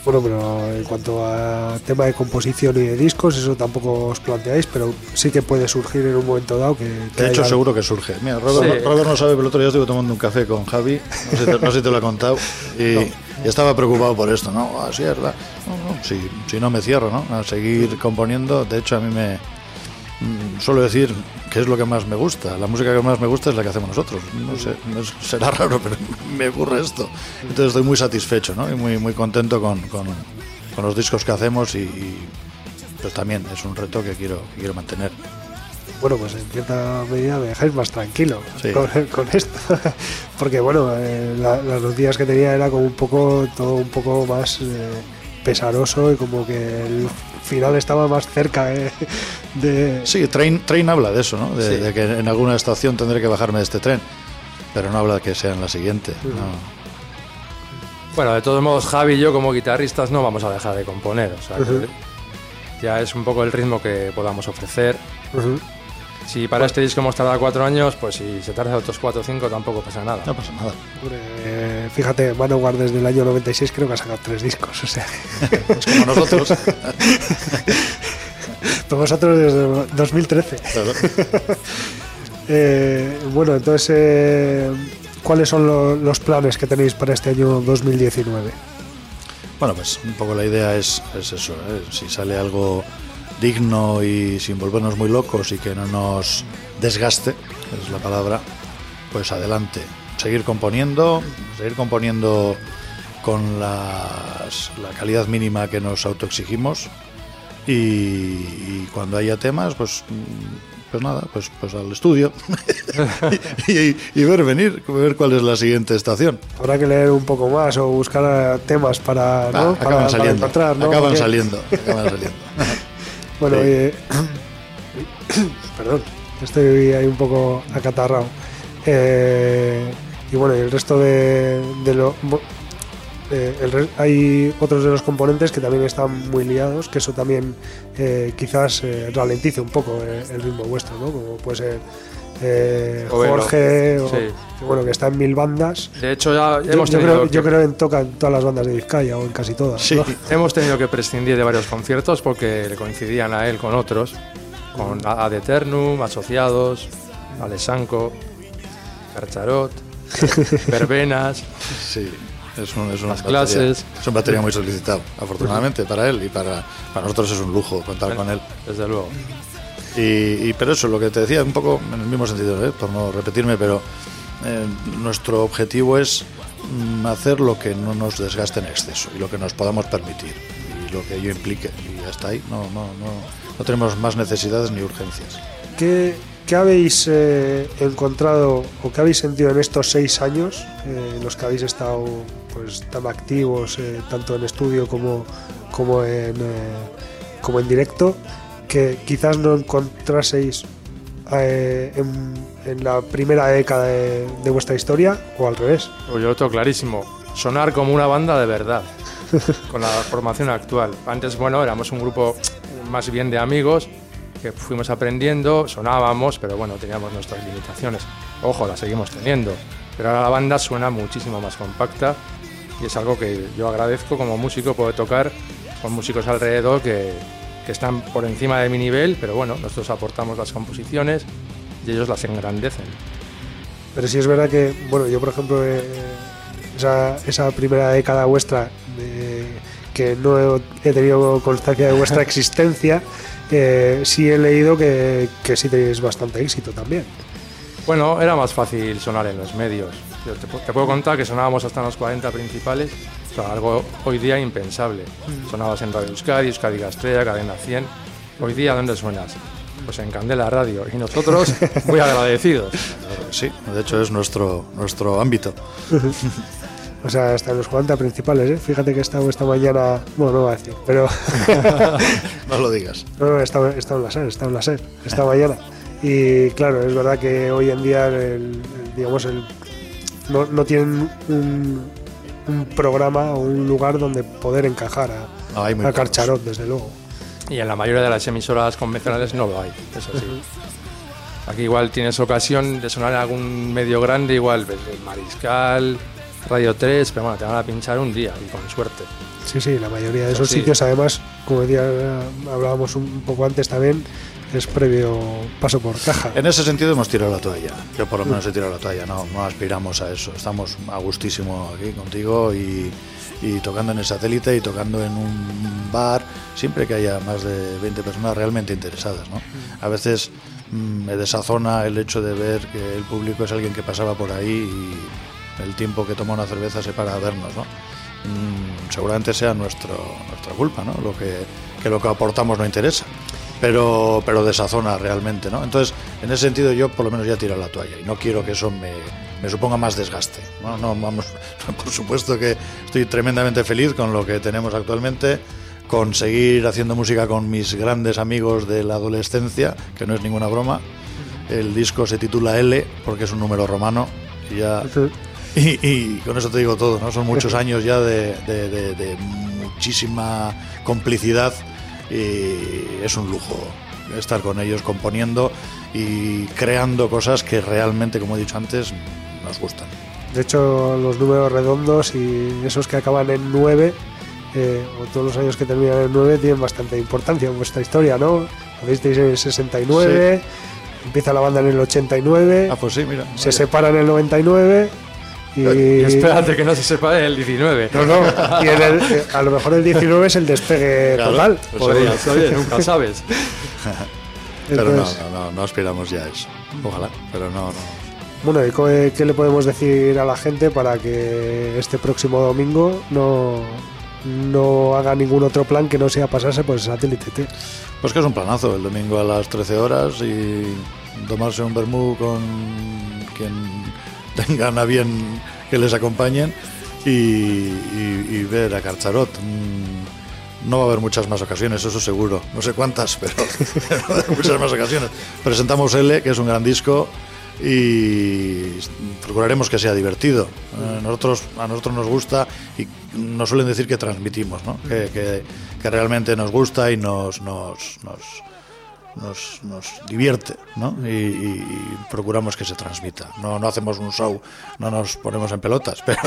Bueno, pero en cuanto a tema de composición y de discos, eso tampoco os planteáis, pero sí que puede surgir en un momento dado que... que De hecho, haya- seguro que surge. Mira, Robert, Sí. Robert no sabe, pero el otro día estuve tomando un café con Javi, no sé, te- no sé si te lo he contado, y, y estaba preocupado por esto, ¿no? Así es, ¿verdad? No, no, si, si no me cierro, ¿no? A seguir componiendo. De hecho, a mí me suelo decir que es lo que más me gusta. La música que más me gusta es la que hacemos nosotros. No sé, no es- será raro, pero me ocurre esto. Entonces estoy muy satisfecho, ¿no? Y muy, muy contento con, con- con los discos que hacemos y, y, pues también es un reto que quiero, que quiero mantener. Bueno, pues en cierta medida me dejáis más tranquilo Sí. con, con esto. Porque, bueno, eh, la- las noticias que tenía era como un poco, todo un poco más eh, pesaroso y como que el final estaba más cerca eh, de... Sí, Train, Train habla de eso, ¿no? De, Sí. de que en alguna estación tendré que bajarme de este tren, pero no habla de que sea en la siguiente. no. Bueno, de todos modos, Javi y yo como guitarristas no vamos a dejar de componer. O sea, que ya es un poco el ritmo que podamos ofrecer. Si para este disco hemos tardado cuatro años, pues si se tarda otros cuatro o cinco tampoco pasa nada. No pasa nada. Hombre, eh, fíjate, Manowar desde el año 96 creo que ha sacado tres discos, o sea... Es como nosotros. Pero vosotros desde 2013. Claro. Eh, bueno, entonces, eh, ¿cuáles son lo- los planes que tenéis para este año 2019? Bueno, pues un poco la idea es, es eso, ¿eh? si sale algo digno y sin volvernos muy locos y que no nos desgaste, es la palabra, pues adelante. Seguir componiendo, seguir componiendo con las- la calidad mínima que nos autoexigimos y, y cuando haya temas, pues, pues nada, pues, pues al estudio y, y ver venir, ver cuál es la siguiente estación. Habrá que leer un poco más o buscar temas para, ¿no? Ah, para, acaban para saliendo, encontrar, ¿no? acaban saliendo, acaban saliendo. Bueno, Sí. eh, perdón, estoy ahí un poco acatarrado. Eh, y bueno, y el resto de, de lo. eh, el hay otros de los componentes que también están muy liados, que eso también eh, quizás eh, ralentice un poco el ritmo vuestro, ¿no? Como puede ser eh. Jorge, o, Sí. que bueno, que está en mil bandas. De hecho, ya Yo, hemos yo tenido creo, que- yo creo en toca en todas las bandas de Vizcaya o en casi todas. Sí. ¿no? Hemos tenido que prescindir de varios conciertos porque le coincidían a él con otros, con Ad Eternum, Asociados, Alesanco, Carcharot, Verbenas. Sí, es un, es una Las batería- clases. Es un batería muy solicitado, afortunadamente para él y para, para nosotros es un lujo contar con él. Desde luego. Y, y- pero eso, lo que te decía, un poco en el mismo sentido, ¿eh? por no repetirme, pero eh, nuestro objetivo es mm, hacer lo que no nos desgaste en exceso y lo que nos podamos permitir y lo que ello implique. Y hasta ahí no, no, no, no tenemos más necesidades ni urgencias. ¿Qué, qué habéis eh, encontrado o qué habéis sentido en estos seis años eh, en los que habéis estado pues, tan activos, eh, tanto en estudio como, como, en, eh, como en directo, que quizás no encontraseis eh, en, en la primera década de, de vuestra historia o al revés? Pues yo lo tengo clarísimo. Sonar como una banda de verdad, con la formación actual. Antes, bueno, éramos un grupo más bien de amigos que fuimos aprendiendo, sonábamos, pero bueno, teníamos nuestras limitaciones. Ojo, las seguimos teniendo. Pero ahora la banda suena muchísimo más compacta y es algo que yo agradezco como músico poder tocar con músicos alrededor que, que están por encima de mi nivel, pero bueno, nosotros aportamos las composiciones y ellos las engrandecen. Pero sí es verdad que, bueno, yo por ejemplo, eh, esa, esa primera década vuestra, de- que no he tenido constancia de vuestra existencia, eh, sí he leído que, que sí tenéis bastante éxito también. Bueno, era más fácil sonar en los medios. Te, te puedo contar que sonábamos hasta en los 40 principales, sea, algo hoy día impensable. Sonabas en Radio Euskadi, Euskadi Gastrella, Cadena 100. Hoy día, ¿dónde suenas? Pues en Candela Radio. Y nosotros, muy agradecidos. Sí, de hecho es nuestro, nuestro ámbito. O sea, hasta en los 40 principales, ¿eh? Fíjate que he estado esta mañana, bueno, no voy a decir, pero No lo digas. no, no, he estado, he estado en la SER, he estado en la SER esta mañana. Y claro, es verdad que hoy en día, el- el- digamos, el, no, no tienen un, un programa o un lugar donde poder encajar a, No, hay a. Carcharot, desde luego. Y en la mayoría de las emisoras convencionales no lo hay, eso sí. Aquí igual tienes ocasión de sonar en algún medio grande, igual el Mariscal, Radio 3, pero bueno, te van a pinchar un día y con suerte. Sí, sí, la mayoría de Eso esos sí. sitios, además, como decía, hablábamos un poco antes también, es previo paso por caja. En ese sentido hemos tirado la toalla. Yo por lo menos he tirado la toalla, no, no aspiramos a eso. Estamos a gustísimo aquí contigo y, y tocando en el satélite y tocando en un bar, siempre que haya más de 20 personas realmente interesadas. ¿no? A veces mm, me desazona el hecho de ver que el público es alguien que pasaba por ahí y el tiempo que toma una cerveza se para a vernos. ¿no? Mm, seguramente sea nuestro, nuestra culpa, ¿no? Lo que, que lo que aportamos no interesa. Pero, pero desazona realmente, ¿no? Entonces, en ese sentido, yo por lo menos ya he tirado la toalla y no quiero que eso me, me suponga más desgaste. ¿no? No, vamos, por supuesto que estoy tremendamente feliz con lo que tenemos actualmente, con seguir haciendo música con mis grandes amigos de la adolescencia, que no es ninguna broma. El disco se titula L porque es un número romano y ya y, y con eso te digo todo, ¿no? Son muchos años ya de, de- de- de muchísima complicidad y es un lujo estar con ellos componiendo y creando cosas que realmente, como he dicho antes, nos gustan. De hecho, los números redondos y esos que acaban en 9, eh, o todos los años que terminan en 9, tienen bastante importancia en vuestra historia, ¿no? Nacisteis en el 69, empieza la banda en el 89, Ah, pues sí, mira. se separan en el 99 y... Y espérate que no se sepa el 19. No, no, y en el- a lo mejor el 19 es el despegue Claro, total. pues Podría, nunca sabes. Pero no, Entonces, no, no, no aspiramos ya a eso. Ojalá, pero no, no. Bueno, ¿y co- qué le podemos decir a la gente para que este próximo domingo no, no haga ningún otro plan que no sea pasarse por el satélite T? Pues que es un planazo, el domingo a las 13 horas y tomarse un vermú con quien tengan a bien que les acompañen y, ver a Carcharot. Mm, No va a haber muchas más ocasiones, eso seguro. No sé cuántas, pero no va a haber muchas más ocasiones. Presentamos L, que es un gran disco, y procuraremos que sea divertido. Eh, nosotros, a nosotros nos gusta y nos suelen decir que transmitimos, ¿no? que, que- realmente nos gusta y nos, nos, nos, nos divierte ¿no? y, procuramos que se transmita. No, no hacemos un show, no nos ponemos en pelotas, pero,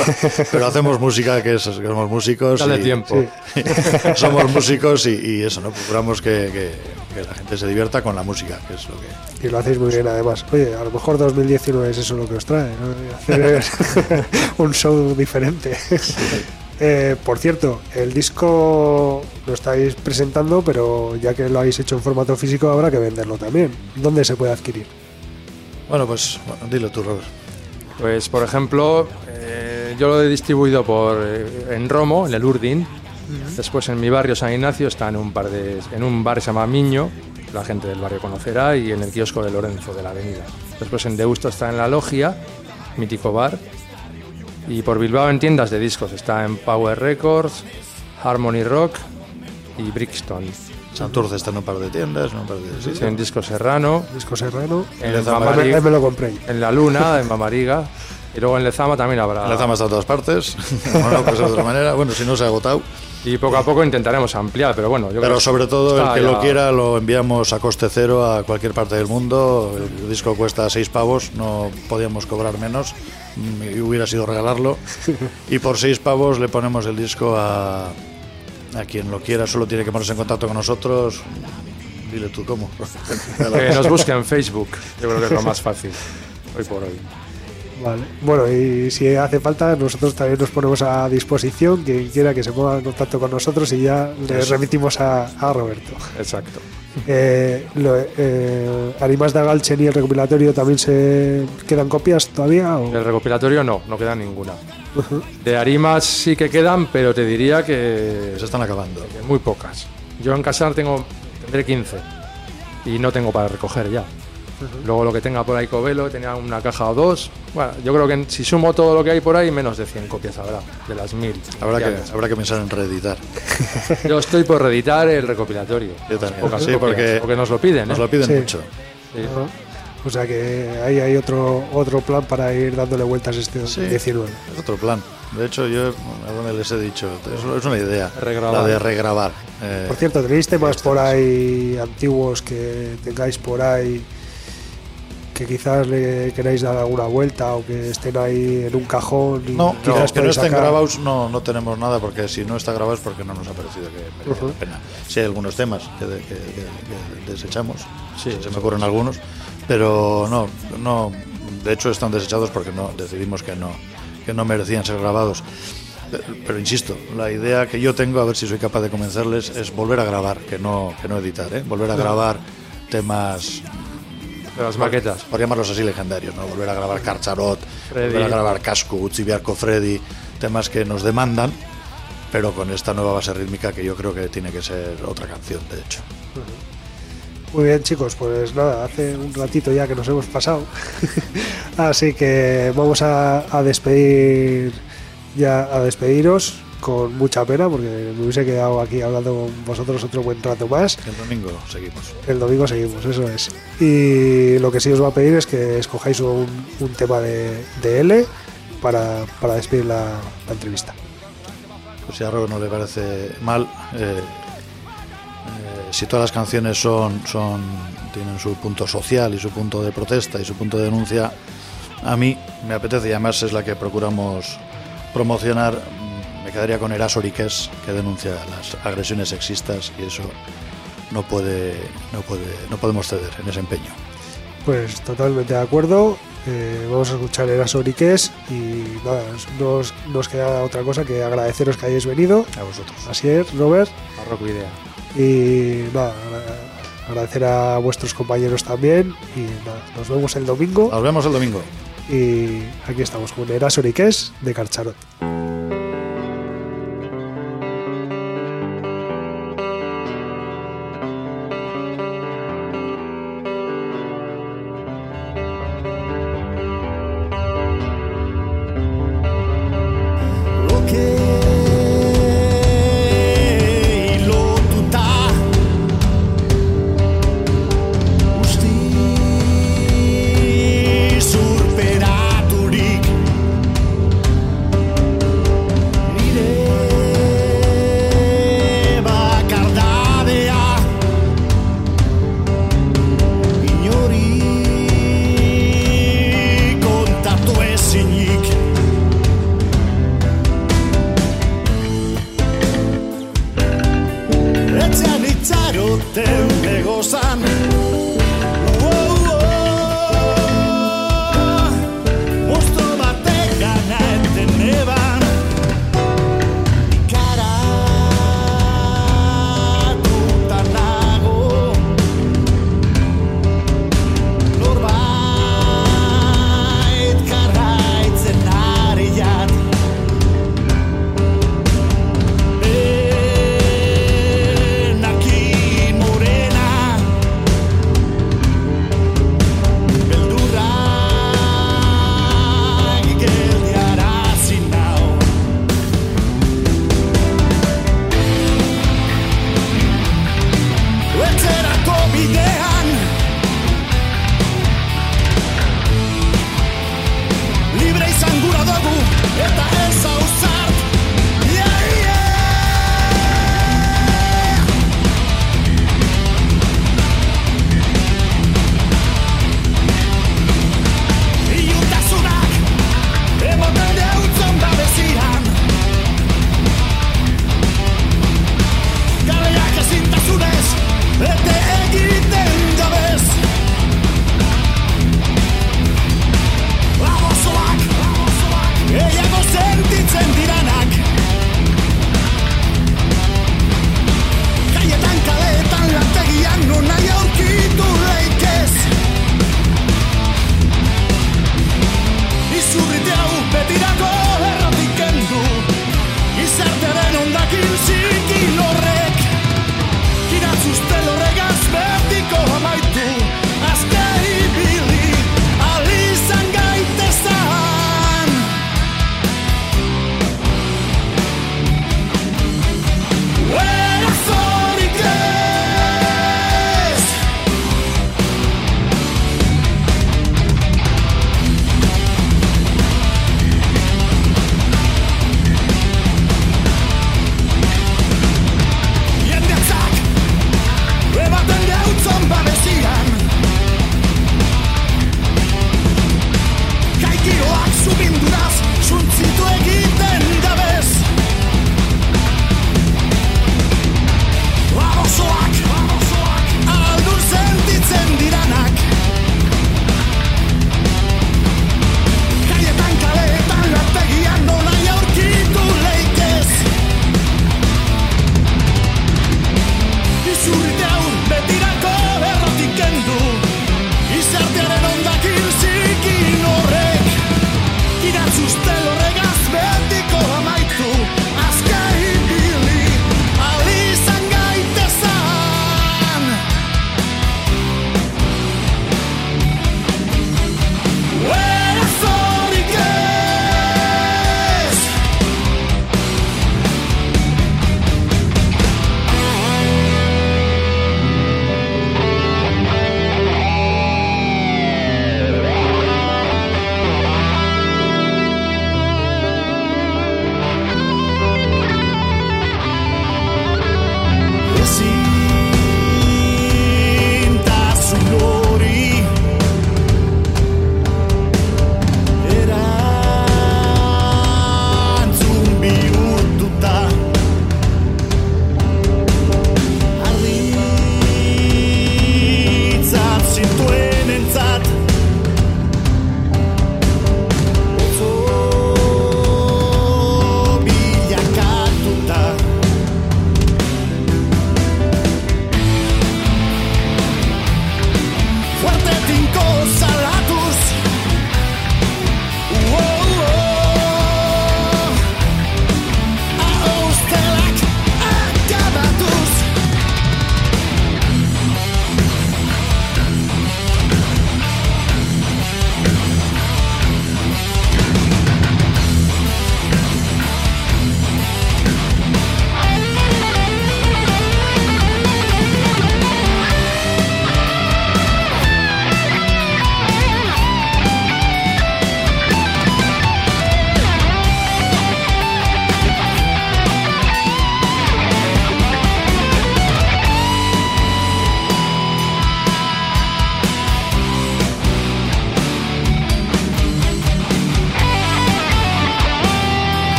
pero hacemos música que, es- que somos músicos. Dale y- tiempo. somos músicos y, y eso, ¿no? Procuramos que, que- que la gente se divierta con la música, que es lo que... Y lo hacéis muy bien además. Oye, a lo mejor 2019 es eso lo que os trae, ¿no? Hacer un show diferente. Eh, por cierto, el disco lo estáis presentando, pero ya que lo habéis hecho en formato físico, habrá que venderlo también. ¿Dónde se puede adquirir? Bueno, pues bueno, dilo tú, Robert. Pues, por ejemplo, eh, yo lo he distribuido por, eh, en Romo, en el Urdin. Después en mi barrio San Ignacio está en un, par de, en un bar que se llama Miño, la gente del barrio conocerá, y en el kiosco de Lorenzo de la avenida. Después en Deusto está en La Logia, mítico bar. Y por Bilbao en tiendas de discos está en Power Records, Harmony Rock y Brixton. Santurce está en un par de tiendas, en un par de... sí, sí. En Disco Serrano, Disco Serrano. en, me lo compré. en La Luna, en Mamariga. Y luego en Lezama también habrá. La zama está en todas partes, no, no, pues de otra manera, bueno, si no se ha agotado. Y poco a poco intentaremos ampliar, pero bueno, yo creo Pero que sobre todo el que ya- lo quiera lo enviamos a coste cero a cualquier parte del mundo. El disco cuesta seis pavos, no podíamos cobrar menos mm, y hubiera sido regalarlo. Y por seis pavos le ponemos el disco a, a quien lo quiera, solo tiene que ponerse en contacto con nosotros. Dile tú cómo. Que nos busque en Facebook, yo creo que es lo más fácil, hoy por hoy. Vale. Bueno, y si hace falta, nosotros también nos ponemos a disposición. Quien quiera que se ponga en contacto con nosotros y ya le Eso. remitimos a, a Roberto. Exacto. Eh, lo- eh, Animas de Galchen y el recopilatorio también se quedan copias todavía. o? Del recopilatorio no, no queda ninguna. De Arimas sí que quedan, pero te diría que Se están acabando. muy pocas. Yo en casa tengo, tendré 15 y no tengo para recoger ya. Luego lo que tenga por ahí Covelo, tenía una caja o dos. Bueno, yo creo que si sumo todo lo que hay por ahí, menos de 100 copias habrá, de las 1000. Habrá que, habrá que pensar en reeditar. Yo estoy por reeditar el recopilatorio. Yo también. Pocas Sí, copias, porque nos lo piden. Nos ¿eh? lo piden Sí. mucho. Sí. O sea que ahí hay otro otro plan para ir dándole vueltas este Sí. 19. Es otro plan. De hecho, yo a donde les he dicho, es, es una idea. Regrabar. La de regrabar. Eh, Por cierto, ¿tenéis temas por ahí antiguos que tengáis por ahí que quizás le queráis dar alguna vuelta o que estén ahí en un cajón? Y no, quizás no, que no estén sacar- grabados no, no tenemos nada, porque si no está grabado es porque no nos ha parecido que merecía Ujú. la pena. Sí hay algunos temas que, de- que- que- que desechamos, Sí, se me ocurren algunos, pero no, no, de hecho están desechados porque no decidimos que no, que no merecían ser grabados. Pero, pero insisto, la idea que yo tengo, a ver si soy capaz de convencerles, es volver a grabar, que no, que no editar, ¿eh? volver a grabar temas De las maquetas. por llamarlos así legendarios, ¿no? Volver a grabar Carcharot, Freddy. volver a grabar Casco, Utzibiarco Freddy, temas que nos demandan, pero con esta nueva base rítmica que yo creo que tiene que ser otra canción, de hecho. Muy bien, chicos, pues nada, hace un ratito ya que nos hemos pasado. Así que vamos a, a despedir ya a despediros con mucha pena porque me hubiese quedado aquí hablando con vosotros otro buen rato más. El domingo seguimos. El domingo seguimos, eso es. Y lo que sí os va a pedir es que escojáis un, un tema de, de L para, para despedir la, la entrevista. Pues si a Robert no le parece mal, eh, eh, si todas las canciones son, son tienen su punto social y su punto de protesta y su punto de denuncia, a mí me apetece y además es la que procuramos promocionar. Me quedaría con Eras Oriques, que denuncia las agresiones sexistas y eso no puede, no puede, no podemos ceder en ese empeño. Pues totalmente de acuerdo. Eh, vamos a escuchar el Asoriques y nada, nos, nos queda otra cosa que agradeceros que hayáis venido. A vosotros. Así es, Robert. Barroco idea. Y nada, agra- agradecer a vuestros compañeros también. Y nada, nos vemos el domingo. Nos vemos el domingo. Y aquí estamos con el Asoriques de Carcharot.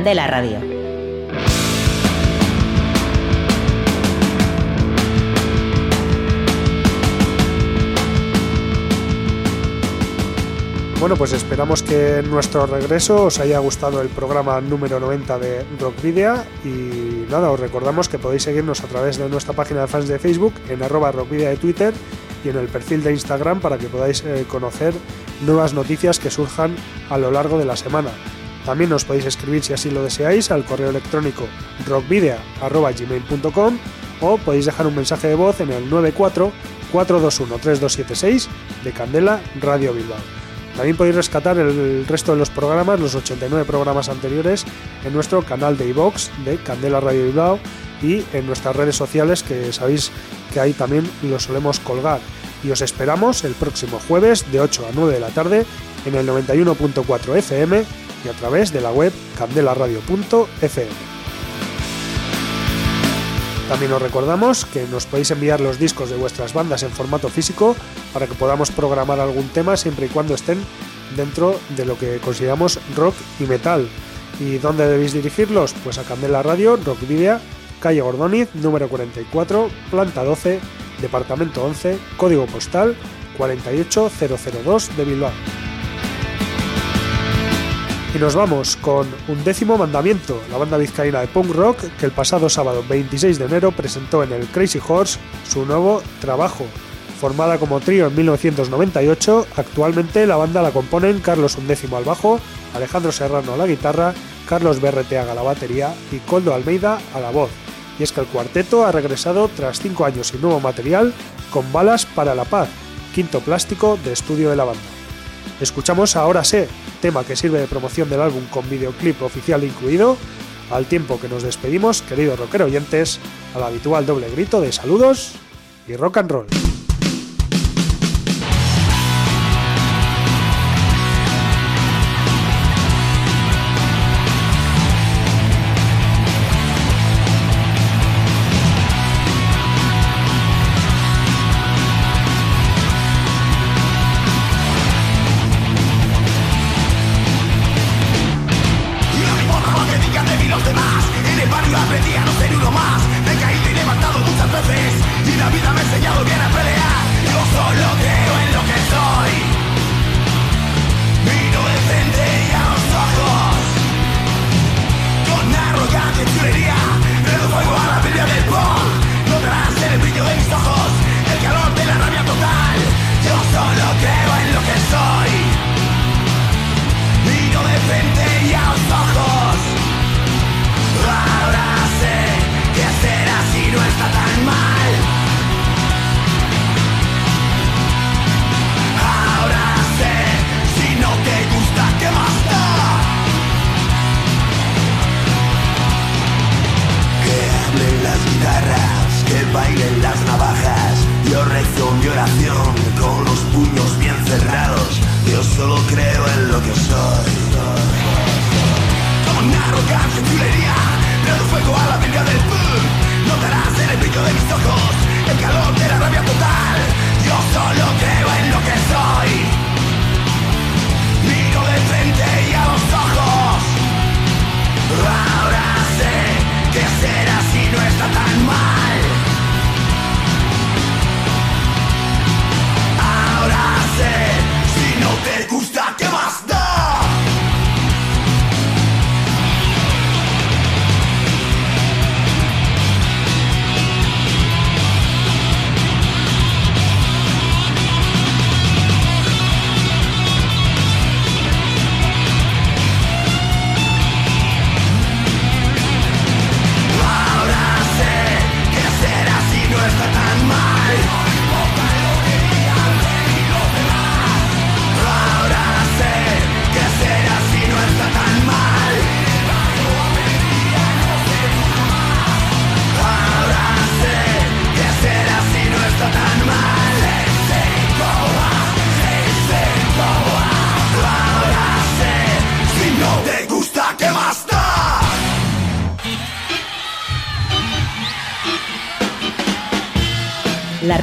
Candela Radio. Bueno, pues esperamos que en nuestro regreso os haya gustado el programa número 90 de Rock Video y nada, os recordamos que podéis seguirnos a través de nuestra página de fans de Facebook en arroba rockvidea de Twitter y en el perfil de Instagram para que podáis eh, conocer nuevas noticias que surjan a lo largo de la semana. También nos podéis escribir si así lo deseáis al correo electrónico rockvidea.gmail.com o podéis dejar un mensaje de voz en el 94 421 3276 de Candela Radio Bilbao. También podéis rescatar el resto de los programas, los 89 programas anteriores, en nuestro canal de iVox de Candela Radio Bilbao y en nuestras redes sociales que sabéis que ahí también los solemos colgar. Y os esperamos el próximo jueves de 8 a 9 de la tarde en el 91.4 FM y a través de la web candelaradio.fm. También os recordamos que nos podéis enviar los discos de vuestras bandas en formato físico para que podamos programar algún tema siempre y cuando estén dentro de lo que consideramos rock y metal. ¿Y dónde debéis dirigirlos? Pues a Candela Radio, Rock Video, calle Gordoniz, número 44, planta 12, departamento 11, código postal 48002 de Bilbao. Y nos vamos con Un décimo mandamiento, la banda vizcaína de punk rock que el pasado sábado 26 de enero presentó en el Crazy Horse su nuevo trabajo. Formada como trío en 1998, actualmente la banda la componen Carlos Undécimo al bajo, Alejandro Serrano a la guitarra, Carlos Berreteaga a la batería y Coldo Almeida a la voz. Y es que el cuarteto ha regresado tras cinco años sin nuevo material con Balas para la Paz, quinto plástico de estudio de la banda. Escuchamos Ahora sé, tema que sirve de promoción del álbum con videoclip oficial incluido, al tiempo que nos despedimos, queridos rockero oyentes, al habitual doble grito de saludos y rock and roll.